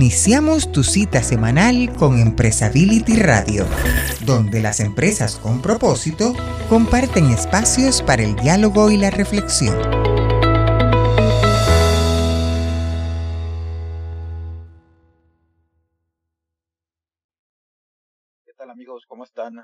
Iniciamos tu cita semanal con Empresability Radio, donde las empresas con propósito comparten espacios para el diálogo y la reflexión. ¿Qué tal amigos? ¿Cómo están?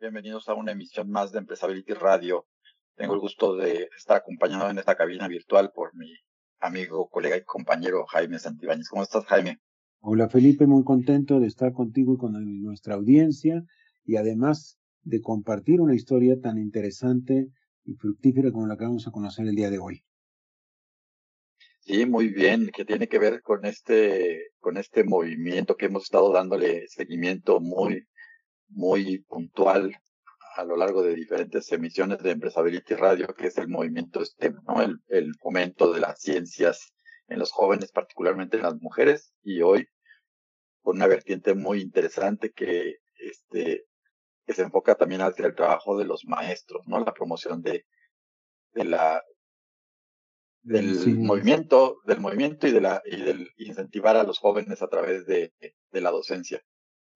Bienvenidos a una emisión más de Empresability Radio. Tengo el gusto de estar acompañado en esta cabina virtual por mi amigo, colega y compañero Jaime Santibáñez. ¿Cómo estás, Jaime? Hola, Felipe, muy contento de estar contigo y con nuestra audiencia y además de compartir una historia tan interesante y fructífera como la que vamos a conocer el día de hoy. Sí, muy bien, que tiene que ver con este, con este movimiento que hemos estado dándole seguimiento muy, muy puntual a lo largo de diferentes emisiones de Empresability Radio, que es el movimiento STEM, ¿no? El, el fomento de las ciencias en los jóvenes, particularmente en las mujeres, y hoy con una vertiente muy interesante que, este, que se enfoca también hacia el trabajo de los maestros, ¿no? La promoción de, de la, del movimiento, del movimiento y de la, y del incentivar a los jóvenes a través de, de la docencia.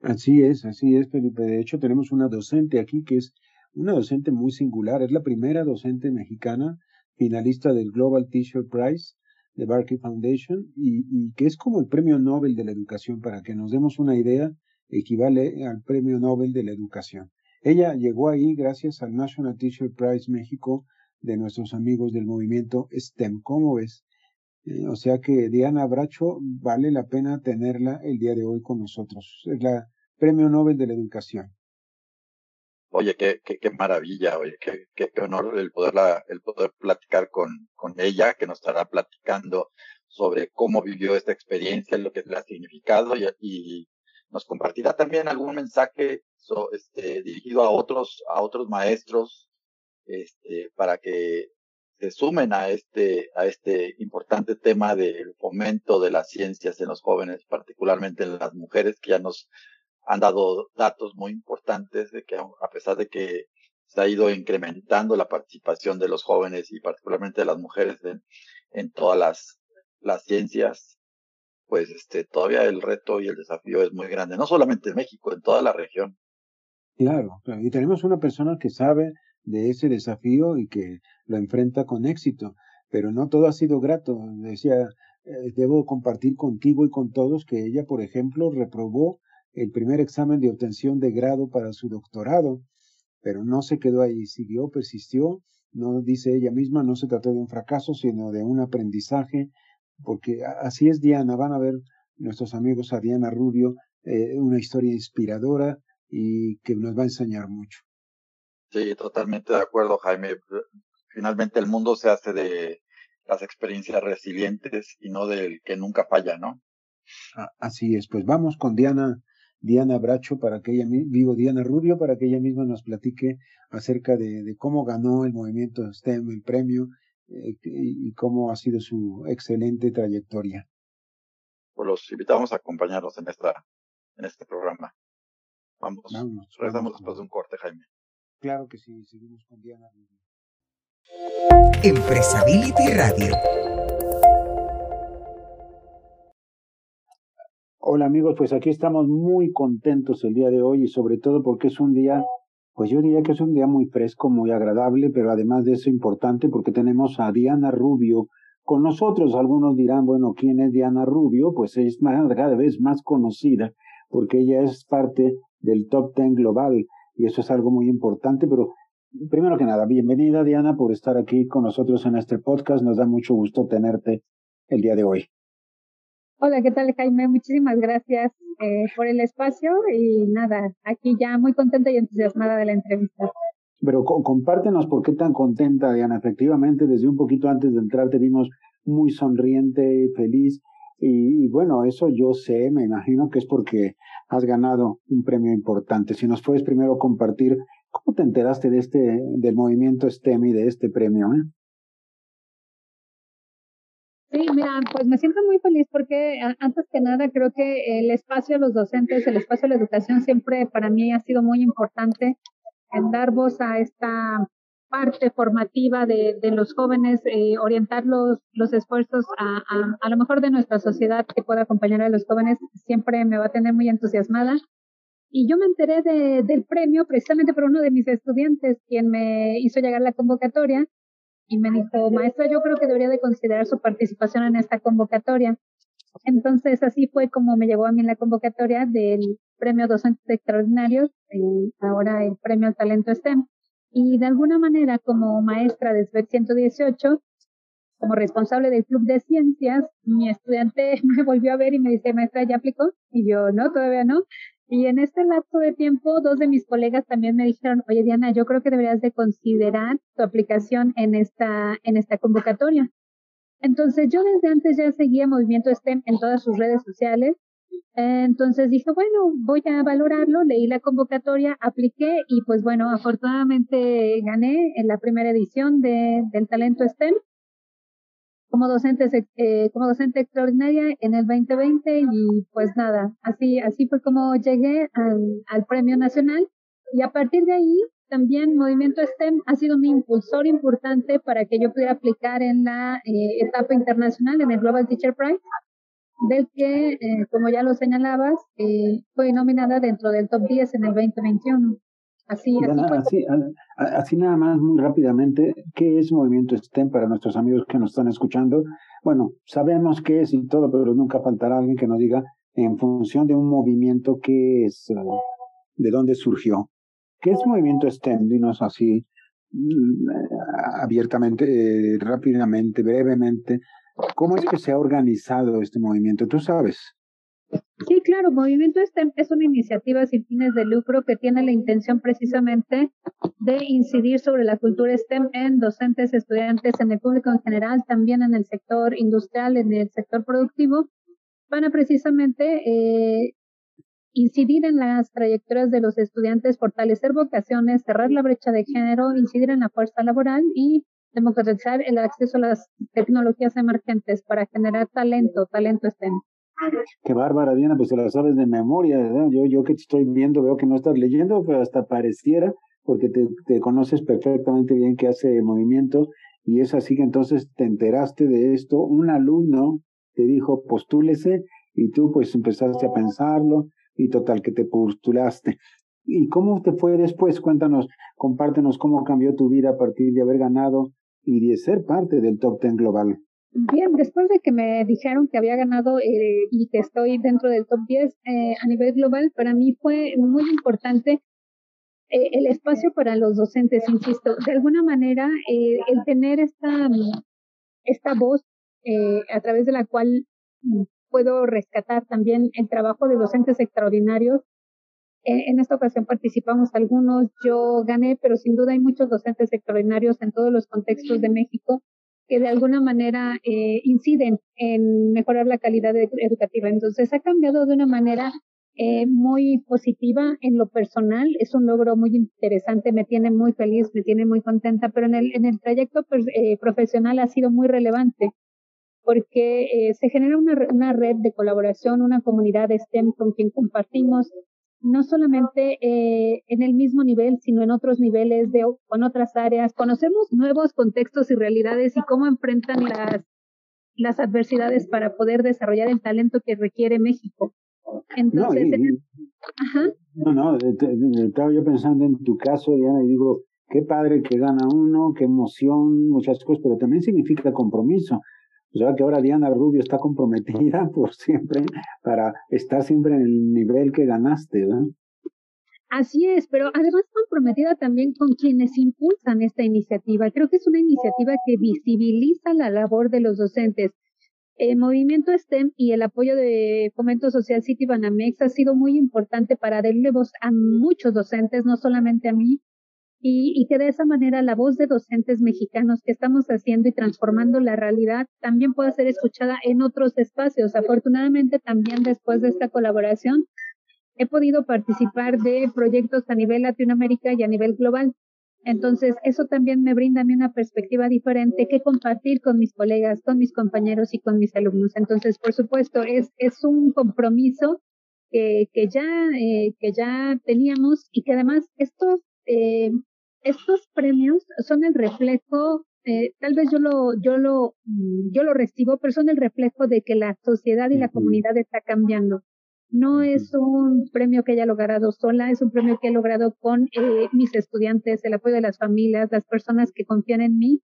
Así es, así es, Felipe. De hecho, tenemos una docente aquí que es una docente muy singular. Es la primera docente mexicana finalista del Global Teacher Prize de Barkey Foundation y, que es como el premio Nobel de la educación. Para que nos demos una idea, equivale al premio Nobel de la educación. Ella llegó ahí gracias al National Teacher Prize México de nuestros amigos del movimiento STEM. ¿Cómo ves? Eh, o sea que Diana Bracho vale la pena tenerla el día de hoy con nosotros. Es la Premio Nobel de la Educación. Oye, qué, qué, qué maravilla, oye, qué, qué, honor el poderla, el poder platicar con, con ella, que nos estará platicando sobre cómo vivió esta experiencia, lo que le ha significado y, y nos compartirá también algún mensaje este, dirigido a otros, a otros maestros, este, para que se sumen a este, a este importante tema del fomento de las ciencias en los jóvenes, particularmente en las mujeres, que ya nos han dado datos muy importantes de que a pesar de que se ha ido incrementando la participación de los jóvenes y particularmente de las mujeres en, todas las, las ciencias, pues este, todavía el reto y el desafío es muy grande, no solamente en México, en toda la región. Claro, y tenemos una persona que sabe de ese desafío y que lo enfrenta con éxito. Pero no todo ha sido grato. Decía, eh, debo compartir contigo y con todos que ella, por ejemplo, reprobó el primer examen de obtención de grado para su doctorado, pero no se quedó ahí, siguió, persistió. No dice ella misma, no se trató de un fracaso, sino de un aprendizaje, porque así es Diana. Van a ver nuestros amigos a Diana Rubio, eh, una historia inspiradora y que nos va a enseñar mucho. Sí, totalmente de acuerdo, Jaime. Finalmente el mundo se hace de las experiencias resilientes y no del que nunca falla, ¿no? Así es, pues vamos con Diana, Diana Bracho para que ella, digo Diana Rubio, para que ella misma nos platique acerca de, cómo ganó el movimiento STEM el premio eh, y, cómo ha sido su excelente trayectoria. Pues los invitamos a acompañarnos en esta, en este programa. Vamos, vamos regresamos después de un corte, Jaime. Claro que sí, seguimos con Diana. Empresability Radio. Hola amigos, pues aquí estamos muy contentos el día de hoy y sobre todo porque es un día, pues yo diría que es un día muy fresco, muy agradable, pero además de eso importante porque tenemos a Diana Rubio con nosotros. Algunos dirán, bueno, ¿quién es Diana Rubio? Pues es cada vez más conocida porque ella es parte del Top Ten Global y eso es algo muy importante, pero primero que nada, bienvenida Diana por estar aquí con nosotros en este podcast. Nos da mucho gusto tenerte el día de hoy. Hola, ¿qué tal Jaime? Muchísimas gracias eh, por el espacio y nada, aquí ya muy contenta y entusiasmada de la entrevista. Pero compártenos por qué tan contenta, Diana. Efectivamente, desde un poquito antes de entrar te vimos muy sonriente, feliz. Y, y, bueno, eso yo sé, me imagino que es porque has ganado un premio importante. Si nos puedes primero compartir, ¿cómo te enteraste de este, del movimiento STEM y de este premio? Eh? Sí, mira, pues me siento muy feliz porque antes que nada creo que el espacio de los docentes, el espacio de la educación siempre para mí ha sido muy importante en dar voz a esta parte formativa de, los jóvenes, eh, orientar los, esfuerzos a, lo mejor de nuestra sociedad que pueda acompañar a los jóvenes, siempre me va a tener muy entusiasmada. Y yo me enteré de, del premio precisamente por uno de mis estudiantes, quien me hizo llegar la convocatoria y me dijo, maestra, yo creo que debería de considerar su participación en esta convocatoria. Entonces, así fue como me llegó a mí la convocatoria del premio Docentes Extraordinarios, ahora el premio al Talento STEM. Y de alguna manera, como maestra de SBEC 118, como responsable del Club de Ciencias, mi estudiante me volvió a ver y me dice, maestra, ¿ya aplicó? Y yo, no, todavía no. Y en este lapso de tiempo, dos de mis colegas también me dijeron, oye Diana, yo creo que deberías de considerar tu aplicación en esta, en esta convocatoria. Entonces yo desde antes ya seguía Movimiento STEM en todas sus redes sociales. Entonces dije, bueno, voy a valorarlo, leí la convocatoria, apliqué y pues bueno, afortunadamente gané en la primera edición de, del Talento STEM como docente, eh, como docente extraordinaria en el 2020 y pues nada, así, así fue como llegué al, premio nacional y a partir de ahí también Movimiento STEM ha sido mi impulsor importante para que yo pudiera aplicar en la eh, etapa internacional en el Global Teacher Prize, del que, eh, como ya lo señalabas, eh, fue nominada dentro del top 10 en el 2021. Así, así, así, nada más, muy rápidamente, ¿qué es Movimiento STEM para nuestros amigos que nos están escuchando? Bueno, sabemos qué es y todo, pero nunca faltará alguien que nos diga en función de un movimiento qué es, de dónde surgió. ¿Qué es Movimiento STEM? Dinos así mm, abiertamente, rápidamente, brevemente. ¿Cómo es que se ha organizado este movimiento? ¿Tú sabes? Sí, claro, Movimiento STEM es una iniciativa sin fines de lucro que tiene la intención precisamente de incidir sobre la cultura STEM en docentes, estudiantes, en el público en general, también en el sector industrial, en el sector productivo, para precisamente eh, incidir en las trayectorias de los estudiantes, fortalecer vocaciones, cerrar la brecha de género, incidir en la fuerza laboral y democratizar el acceso a las tecnologías emergentes para generar talento, talento STEM. Qué bárbara, Diana, pues te la sabes de memoria, ¿verdad? Yo, yo que te estoy viendo, veo que no estás leyendo, pero hasta pareciera, porque te, conoces perfectamente bien que hace movimiento, y es así que entonces te enteraste de esto, un alumno te dijo, postúlese, y tú pues empezaste a pensarlo, y total que te postulaste. ¿Y cómo te fue después? Cuéntanos, compártenos cómo cambió tu vida a partir de haber ganado y de ser parte del top ten global. Bien, después de que me dijeron que había ganado eh, y que estoy dentro del top 10 eh, a nivel global, para mí fue muy importante eh, el espacio para los docentes, insisto. De alguna manera, eh, el tener esta, esta voz eh, a través de la cual puedo rescatar también el trabajo de docentes extraordinarios. en esta ocasión participamos algunos, yo gané, pero sin duda hay muchos docentes extraordinarios en todos los contextos de México que de alguna manera eh, inciden en mejorar la calidad educativa. Entonces, ha cambiado de una manera eh, muy positiva en lo personal. Es un logro muy interesante, me tiene muy feliz, me tiene muy contenta, pero en el, en el trayecto eh, profesional ha sido muy relevante porque eh, se genera una, una red de colaboración, una comunidad STEM con quien compartimos no solamente eh, en el mismo nivel, sino en otros niveles, de, con otras áreas. Conocemos nuevos contextos y realidades y cómo enfrentan las, las adversidades para poder desarrollar el talento que requiere México. Entonces, no, no, estaba yo pensando en tu caso, Diana, y digo, qué padre que gana uno, qué emoción, muchas cosas, pero también significa compromiso. O sea que ahora Diana Rubio está comprometida por siempre para estar siempre en el nivel que ganaste, ¿verdad? Así es, pero además comprometida también con quienes impulsan esta iniciativa. Creo que es una iniciativa que visibiliza la labor de los docentes. El movimiento STEM y el apoyo de Fomento Social City Banamex ha sido muy importante para darle voz a muchos docentes, no solamente a mí, y, y, que de esa manera la voz de docentes mexicanos que estamos haciendo y transformando la realidad también pueda ser escuchada en otros espacios. Afortunadamente también después de esta colaboración he podido participar de proyectos a nivel Latinoamérica y a nivel global. Entonces, eso también me brinda a mí una perspectiva diferente que compartir con mis colegas, con mis compañeros y con mis alumnos. Entonces, por supuesto, es, es un compromiso que, que ya, eh, que ya teníamos y que además estos eh, estos premios son el reflejo, eh, tal vez yo lo, yo lo, mm, yo lo recibo, pero son el reflejo de que la sociedad y la comunidad está cambiando. No es un premio que haya logrado sola, es un premio que he logrado con eh, mis estudiantes, el apoyo de las familias, las personas que confían en mí.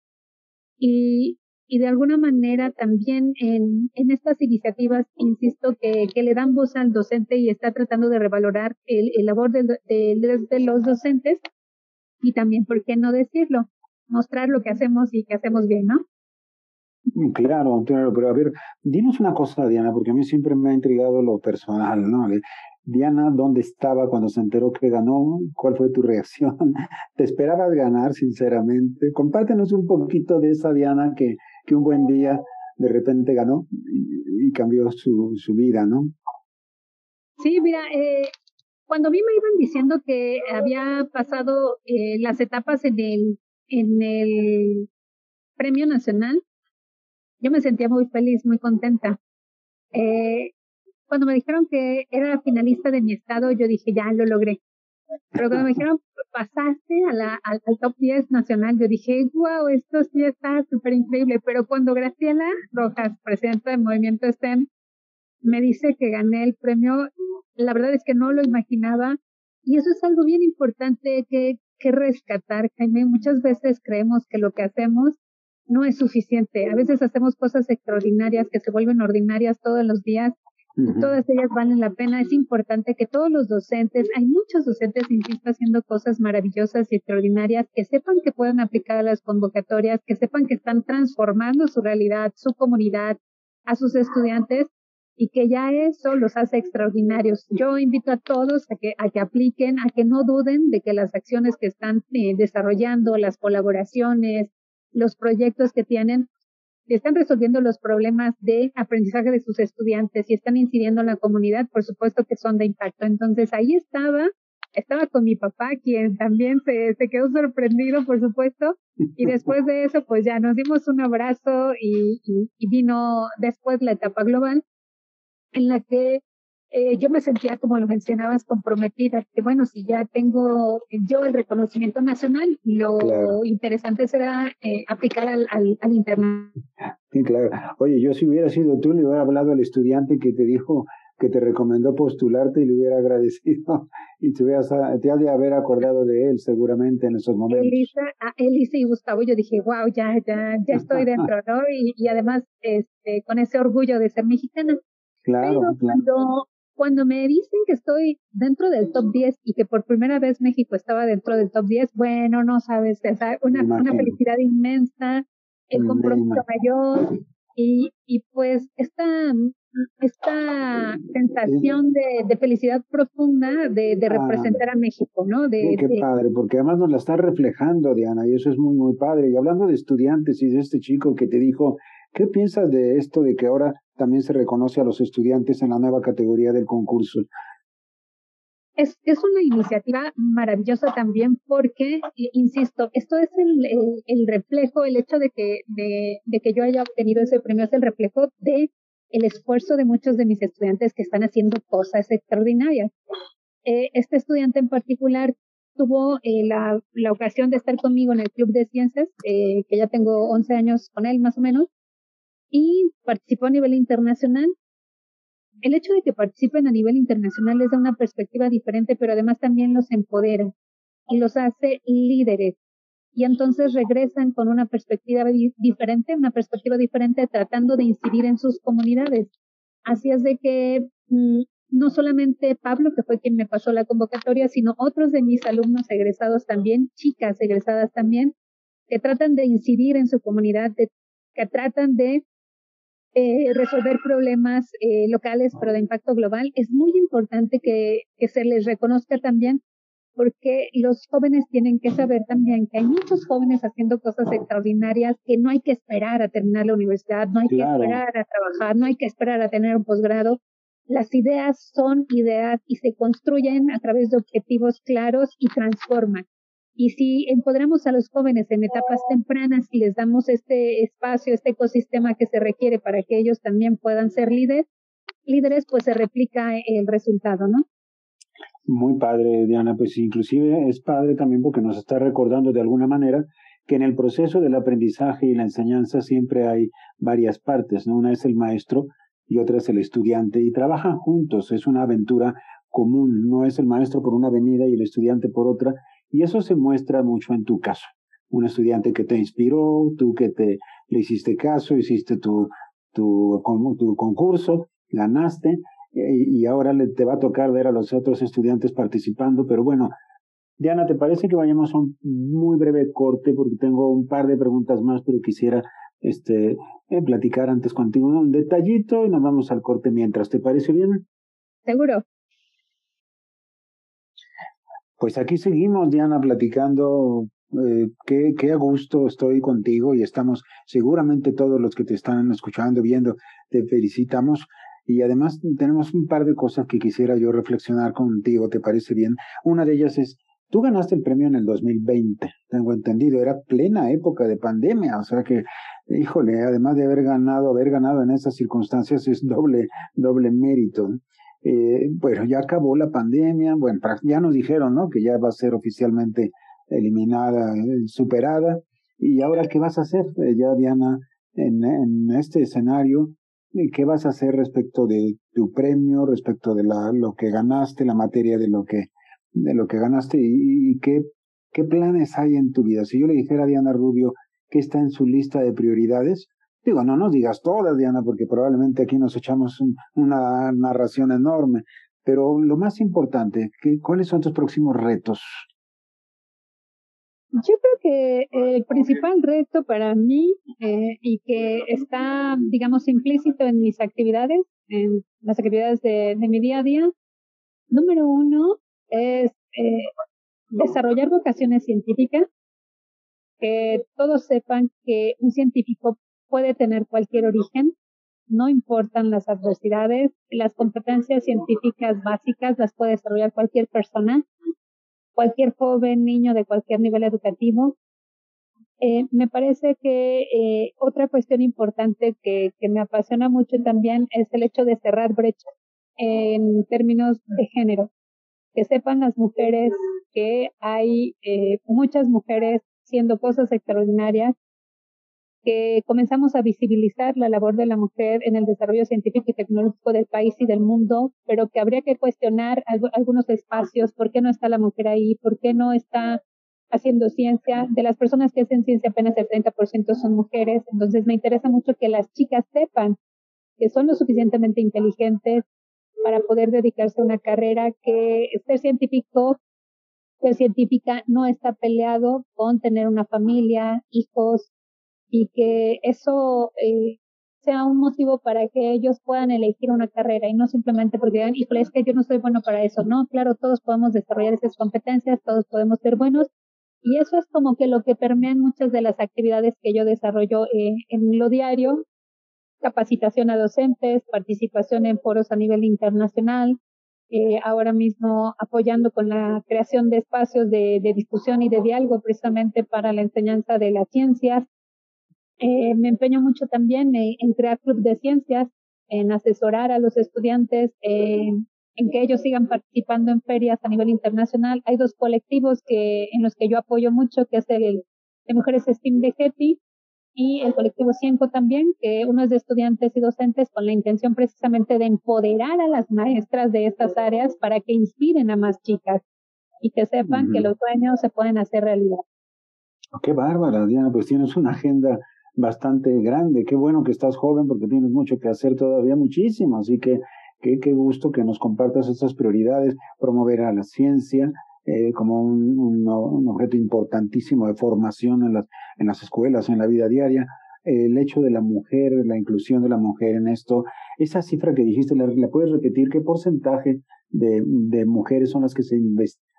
Y, y de alguna manera también en, en estas iniciativas, insisto, que, que, le dan voz al docente y está tratando de revalorar el, el labor de, de, de, los docentes y también, ¿por qué no decirlo? Mostrar lo que hacemos y que hacemos bien, ¿no? Mm, claro, claro, pero a ver, dinos una cosa, Diana, porque a mí siempre me ha intrigado lo personal, ¿no? Diana, ¿dónde estaba cuando se enteró que ganó? ¿Cuál fue tu reacción? ¿Te esperabas ganar, sinceramente? Compártenos un poquito de esa Diana que, que un buen día de repente ganó y, cambió su, su vida, ¿no? Sí, mira, eh, cuando a mí me iban diciendo que había pasado eh, las etapas en el, en el Premio Nacional, yo me sentía muy feliz, muy contenta. Eh, cuando me dijeron que era finalista de mi estado, yo dije, ya lo logré. Pero cuando me dijeron, pasaste a la, al, top 10 nacional, yo dije, wow, esto sí está súper increíble. Pero cuando Graciela Rojas, presidenta del movimiento STEM, me dice que gané el premio, la verdad es que no lo imaginaba. Y eso es algo bien importante que, que rescatar, Jaime. Muchas veces creemos que lo que hacemos no es suficiente. A veces hacemos cosas extraordinarias que se vuelven ordinarias todos los días Todas ellas valen la pena. Es importante que todos los docentes, hay muchos docentes, insisto, haciendo cosas maravillosas y extraordinarias, que sepan que pueden aplicar a las convocatorias, que sepan que están transformando su realidad, su comunidad, a sus estudiantes y que ya eso los hace extraordinarios. Yo invito a todos a que, a que apliquen, a que no duden de que las acciones que están eh, desarrollando, las colaboraciones, los proyectos que tienen, están resolviendo los problemas de aprendizaje de sus estudiantes y están incidiendo en la comunidad, por supuesto que son de impacto. Entonces ahí estaba, estaba con mi papá, quien también se, se quedó sorprendido, por supuesto, y después de eso, pues ya nos dimos un abrazo y, y vino después la etapa global en la que eh, yo me sentía, como lo mencionabas, comprometida, que bueno, si ya tengo yo el reconocimiento nacional, lo interesante será eh, aplicar al, al, al, internet. Sí, claro. Oye, yo si hubiera sido tú, le hubiera hablado al estudiante que te dijo que te recomendó postularte y le hubiera agradecido y te, hubieras, te has de haber acordado de él seguramente en esos momentos. Elisa, a Elisa y Gustavo, yo dije, wow, ya, ya, ya estoy dentro, ¿no? Y, y además, este, con ese orgullo de ser mexicana. Claro, Pero cuando cuando me dicen que estoy dentro del top 10 y que por primera vez México estaba dentro del top 10, bueno, no sabes, una, una felicidad inmensa, el compromiso mayor y, y pues esta, esta sensación de, de felicidad profunda de, de representar a México, ¿no? De, qué padre, porque además nos la está reflejando, Diana, y eso es muy, muy padre. Y hablando de estudiantes y de este chico que te dijo, ¿qué piensas de esto de que ahora también se reconoce a los estudiantes en la nueva categoría del concurso. Es, es una iniciativa maravillosa también porque, insisto, esto es el, el, reflejo, el hecho de que, de, de, que yo haya obtenido ese premio es el reflejo de el esfuerzo de muchos de mis estudiantes que están haciendo cosas extraordinarias. Eh, este estudiante en particular tuvo eh, la, la, ocasión de estar conmigo en el Club de Ciencias, eh, que ya tengo 11 años con él más o menos, y participó a nivel internacional. El hecho de que participen a nivel internacional les da una perspectiva diferente, pero además también los empodera y los hace líderes. Y entonces regresan con una perspectiva diferente, una perspectiva diferente tratando de incidir en sus comunidades. Así es de que mm, no solamente Pablo, que fue quien me pasó la convocatoria, sino otros de mis alumnos egresados también, chicas egresadas también, que tratan de incidir en su comunidad, que tratan de eh, resolver problemas eh, locales, pero de impacto global, es muy importante que, que se les reconozca también porque los jóvenes tienen que saber también que hay muchos jóvenes haciendo cosas extraordinarias que no hay que esperar a terminar la universidad, no hay que esperar a trabajar, no hay que esperar a tener un posgrado. Las ideas son ideas y se construyen a través de objetivos claros y transforman. Y si empoderamos a los jóvenes en etapas tempranas y les damos este espacio, este ecosistema que se requiere para que ellos también puedan ser líderes, líderes, pues se replica el resultado, ¿no? Muy padre, Diana. Pues inclusive es padre también porque nos está recordando de alguna manera que en el proceso del aprendizaje y la enseñanza siempre hay varias partes, ¿no? Una es el maestro y otra es el estudiante y trabajan juntos, es una aventura común, no es el maestro por una avenida y el estudiante por otra, y eso se muestra mucho en tu caso. Un estudiante que te inspiró, tú que te le hiciste caso, hiciste tu, tu, tu concurso, ganaste, y ahora te va a tocar ver a los otros estudiantes participando, pero bueno, Diana, ¿te parece que vayamos a un muy breve corte? Porque tengo un par de preguntas más, pero quisiera este, eh, platicar antes contigo un detallito y nos vamos al corte mientras. ¿Te parece bien? Seguro. Pues aquí seguimos, Diana, platicando. Eh, qué, qué a gusto estoy contigo y estamos seguramente todos los que te están escuchando, viendo, te felicitamos. Y además tenemos un par de cosas que quisiera yo reflexionar contigo, ¿te parece bien? Una de ellas es Tú ganaste el premio en el 2020, tengo entendido, era plena época de pandemia, o sea que, híjole, además de haber ganado, haber ganado en esas circunstancias es doble, doble mérito. Eh, bueno, ya acabó la pandemia, bueno, ya nos dijeron, ¿no? Que ya va a ser oficialmente eliminada, eh, superada. ¿Y ahora qué vas a hacer, eh, ya Diana, en, este escenario? ¿Qué vas a hacer respecto de tu premio, respecto de la, lo que ganaste, la materia de lo que de lo que ganaste y, qué, qué planes hay en tu vida. Si yo le dijera a Diana Rubio que está en su lista de prioridades, digo, no nos digas todas, Diana, porque probablemente aquí nos echamos una narración enorme, pero lo más importante, ¿qué, ¿cuáles son tus próximos retos? Yo creo que el principal reto para mí eh, y que está, digamos, implícito en mis actividades, en las actividades de, de mi día a día, número uno, es eh, desarrollar vocaciones científicas, que todos sepan que un científico puede tener cualquier origen, no importan las adversidades, las competencias científicas básicas las puede desarrollar cualquier persona, cualquier joven, niño de cualquier nivel educativo. Eh, me parece que eh, otra cuestión importante que, que me apasiona mucho también es el hecho de cerrar brechas en términos de género que sepan las mujeres que hay eh, muchas mujeres haciendo cosas extraordinarias, que comenzamos a visibilizar la labor de la mujer en el desarrollo científico y tecnológico del país y del mundo, pero que habría que cuestionar algunos espacios, por qué no está la mujer ahí, por qué no está haciendo ciencia. De las personas que hacen ciencia, apenas el 30% son mujeres, entonces me interesa mucho que las chicas sepan que son lo suficientemente inteligentes, para poder dedicarse a una carrera que ser científico, ser científica no está peleado con tener una familia, hijos y que eso eh, sea un motivo para que ellos puedan elegir una carrera y no simplemente porque digan, híjole, es que yo no soy bueno para eso. No, claro, todos podemos desarrollar esas competencias, todos podemos ser buenos y eso es como que lo que permea en muchas de las actividades que yo desarrollo eh, en lo diario capacitación a docentes, participación en foros a nivel internacional, eh, ahora mismo apoyando con la creación de espacios de, discusión y de diálogo precisamente para la enseñanza de las ciencias. Eh, me empeño mucho también en crear clubes de ciencias, en asesorar a los estudiantes, en que ellos sigan participando en ferias a nivel internacional. Hay dos colectivos que, en los que yo apoyo mucho, que es el de Mujeres STEAM de GETI y el colectivo Cienco también, que uno es de estudiantes y docentes con la intención precisamente de empoderar a las maestras de estas áreas para que inspiren a más chicas y que sepan que los sueños se pueden hacer realidad. Oh, qué bárbara, Diana, pues tienes una agenda bastante grande. Qué bueno que estás joven porque tienes mucho que hacer todavía, muchísimo. Así que qué, qué gusto que nos compartas estas prioridades, promover a la ciencia, eh, como un, objeto importantísimo de formación en las, en las escuelas, en la vida diaria. el hecho de la mujer, la inclusión de la mujer en esto, esa cifra que dijiste, ¿la, puedes repetir? ¿Qué porcentaje de, mujeres son las que se,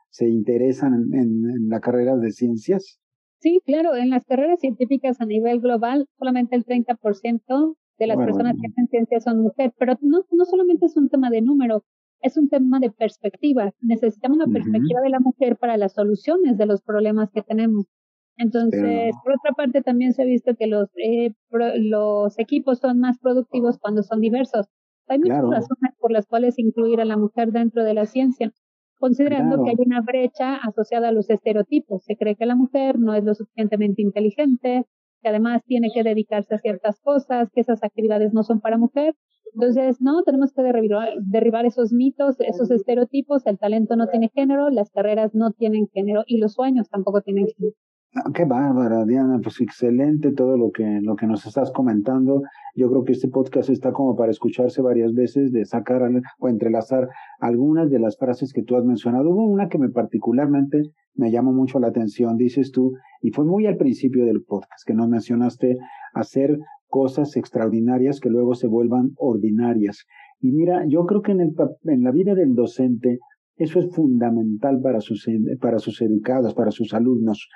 se interesan en, en, la carrera de ciencias? Sí, claro, en las carreras científicas a nivel global, solamente el 30% de las personas que hacen ciencias son mujeres, pero no, no solamente es un tema de número, es un tema de perspectiva. Necesitamos la perspectiva de la mujer para las soluciones de los problemas que tenemos. Entonces, por otra parte, también se ha visto que los, eh, los equipos son más productivos cuando son diversos. Hay muchas razones por las cuales incluir a la mujer dentro de la ciencia. Considerando que hay una brecha asociada a los estereotipos. Se cree que la mujer no es lo suficientemente inteligente, que además tiene que dedicarse a ciertas cosas, que esas actividades no son para mujer. Entonces, no, tenemos que derribar, derribar esos mitos, esos estereotipos. El talento no tiene género, las carreras no tienen género y los sueños tampoco tienen género. Ah, qué bárbara, Diana, pues excelente todo lo que, lo que nos estás comentando. Yo creo que este podcast está como para escucharse varias veces, de sacar o entrelazar algunas de las frases que tú has mencionado. Hubo una que me particularmente me llamó mucho la atención, dices tú, y fue muy al principio del podcast que nos mencionaste hacer cosas extraordinarias que luego se vuelvan ordinarias. Y mira, yo creo que en, el, en la vida del docente eso es fundamental para sus, para sus educados, para sus alumnos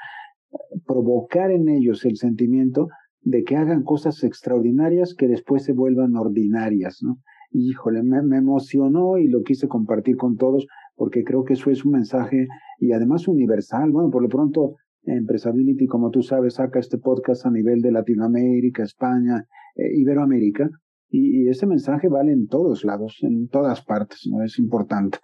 provocar en ellos el sentimiento de que hagan cosas extraordinarias que después se vuelvan ordinarias, ¿no? Híjole, me, me, emocionó y lo quise compartir con todos porque creo que eso es un mensaje y además universal. Bueno, por lo pronto, Empresability, como tú sabes, saca este podcast a nivel de Latinoamérica, España, eh, Iberoamérica y, ese mensaje vale en todos lados, en todas partes, ¿no? Es importante.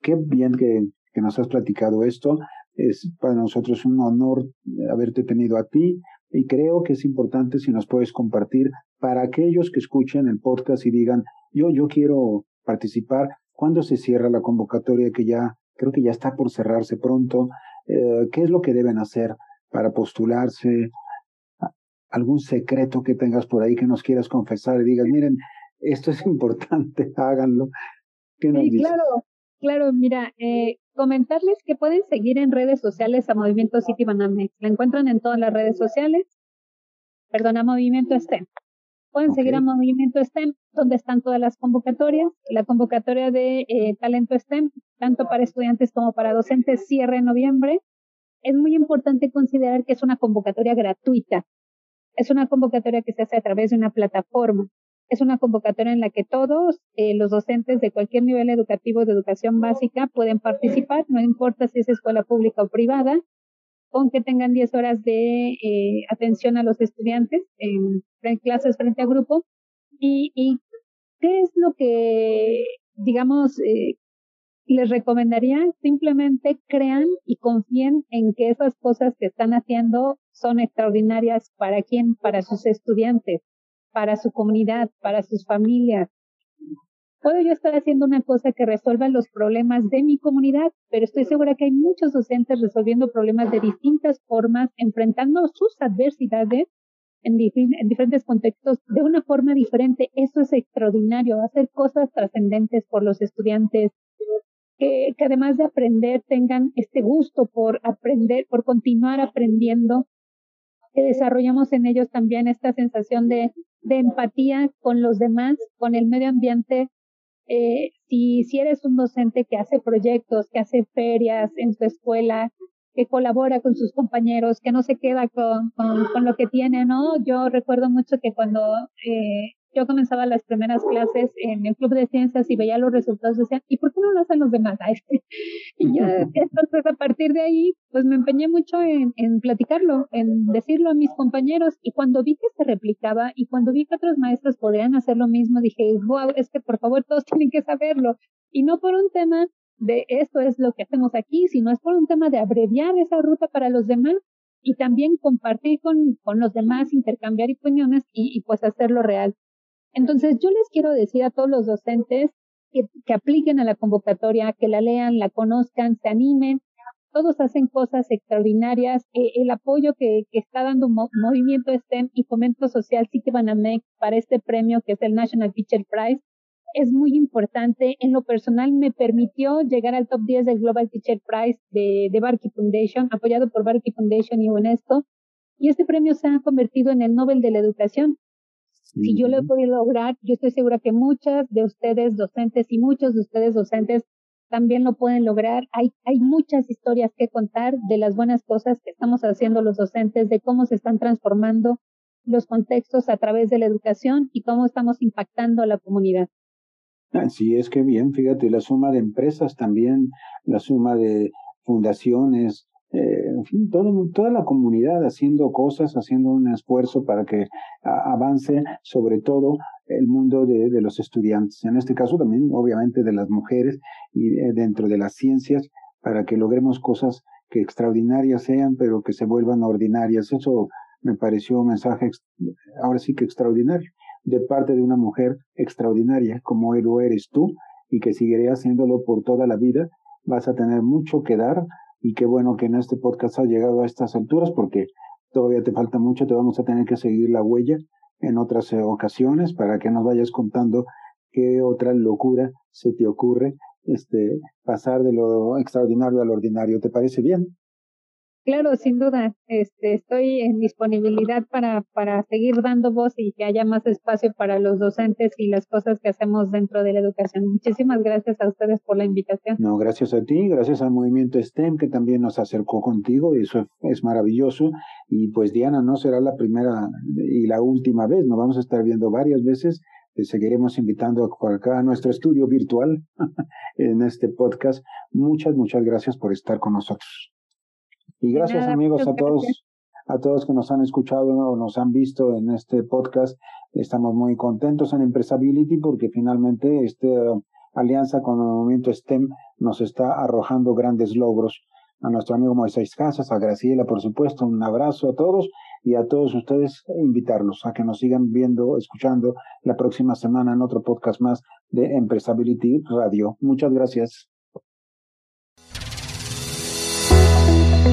Qué bien que, que nos has platicado esto. Es para nosotros un honor haberte tenido a ti y creo que es importante si nos puedes compartir para aquellos que escuchen el podcast y digan, yo, yo quiero participar. ¿Cuándo se cierra la convocatoria que ya, creo que ya está por cerrarse pronto? Eh, ¿Qué es lo que deben hacer para postularse? ¿Algún secreto que tengas por ahí que nos quieras confesar y digas, miren, esto es importante, háganlo? ¿Qué nos sí, claro, claro, mira, eh, comentarles que pueden seguir en redes sociales a Movimiento City Banamex. La encuentran en todas las redes sociales. Perdona, Movimiento STEM. Pueden seguir a Movimiento STEM, donde están todas las convocatorias. La convocatoria de eh, talento STEM, tanto para estudiantes como para docentes, cierra en noviembre. Es muy importante considerar que es una convocatoria gratuita. Es una convocatoria que se hace a través de una plataforma. Es una convocatoria en la que todos eh, los docentes de cualquier nivel educativo de educación básica pueden participar, no importa si es escuela pública o privada, aunque tengan 10 horas de eh, atención a los estudiantes en, clases frente a grupo. Y, y, qué es lo que, digamos, eh, les recomendaría? Simplemente crean y confíen en que esas cosas que están haciendo son extraordinarias para quién, para sus estudiantes para su comunidad, para sus familias. Puedo yo estar haciendo una cosa que resuelva los problemas de mi comunidad, pero estoy segura que hay muchos docentes resolviendo problemas de distintas formas, enfrentando sus adversidades en, diferentes contextos de una forma diferente. Eso es extraordinario, hacer cosas trascendentes por los estudiantes, que, que, además de aprender tengan este gusto por aprender, por continuar aprendiendo, que desarrollamos en ellos también esta sensación de de empatía con los demás, con el medio ambiente. Eh, si, si eres un docente que hace proyectos, que hace ferias en su escuela, que colabora con sus compañeros, que no se queda con, con, con lo que tiene, ¿no? Yo recuerdo mucho que cuando eh, yo comenzaba las primeras clases en el club de ciencias y veía los resultados, decía, ¿y por qué no lo hacen los demás? y ya, entonces a partir de ahí, pues me empeñé mucho en, en platicarlo, en decirlo a mis compañeros y cuando vi que se replicaba y cuando vi que otros maestros podrían hacer lo mismo, dije, wow, es que por favor todos tienen que saberlo. Y no por un tema de esto es lo que hacemos aquí, sino es por un tema de abreviar esa ruta para los demás y también compartir con, con los demás, intercambiar opiniones y, y pues hacerlo real. Entonces, yo les quiero decir a todos los docentes que, que apliquen a la convocatoria, que la lean, la conozcan, se animen. Todos hacen cosas extraordinarias. Eh, el apoyo que, está dando Movimiento STEM y Fomento Social Citibanamex para este premio que es el National Teacher Prize es muy importante. En lo personal me permitió llegar al top 10 del Global Teacher Prize de, de Barkey Foundation, apoyado por Barkey Foundation y UNESCO. Y este premio se ha convertido en el Nobel de la Educación. Si yo lo he podido lograr, yo estoy segura que muchas de ustedes docentes y muchos de ustedes docentes también lo pueden lograr. Hay, hay muchas historias que contar de las buenas cosas que estamos haciendo los docentes, de cómo se están transformando los contextos a través de la educación y cómo estamos impactando a la comunidad. Así es que bien, fíjate, la suma de empresas también, la suma de fundaciones, eh, en fin, toda la comunidad haciendo cosas, haciendo un esfuerzo para que avance, sobre todo el mundo de, los estudiantes, en este caso también obviamente de las mujeres y dentro de las ciencias, para que logremos cosas que extraordinarias sean, pero que se vuelvan ordinarias. Eso me pareció un mensaje ahora sí que extraordinario, de parte de una mujer extraordinaria como lo eres tú y que seguiré haciéndolo por toda la vida. Vas a tener mucho que dar y qué bueno que en este podcast has llegado a estas alturas porque todavía te falta mucho, te vamos a tener que seguir la huella en otras eh, ocasiones para que nos vayas contando qué otra locura se te ocurre este pasar de lo extraordinario al ordinario. ¿Te parece bien? Claro, sin duda. Este, estoy en disponibilidad para, para seguir dando voz y que haya más espacio para los docentes y las cosas que hacemos dentro de la educación. Muchísimas gracias a ustedes por la invitación. No, gracias a ti, gracias al movimiento STEM que también nos acercó contigo y eso es maravilloso. Y pues Diana, no será la primera y la última vez, nos vamos a estar viendo varias veces te seguiremos invitando por acá a nuestro estudio virtual en este podcast. Muchas, muchas gracias por estar con nosotros. Y gracias amigos a todos, a todos que nos han escuchado o nos han visto en este podcast. Estamos muy contentos en Empresability porque finalmente esta alianza con el movimiento STEM nos está arrojando grandes logros. A nuestro amigo Moisés Casas, a Graciela, por supuesto, un abrazo a todos y a todos ustedes invitarlos a que nos sigan viendo, escuchando la próxima semana en otro podcast más de Empresability Radio. Muchas gracias.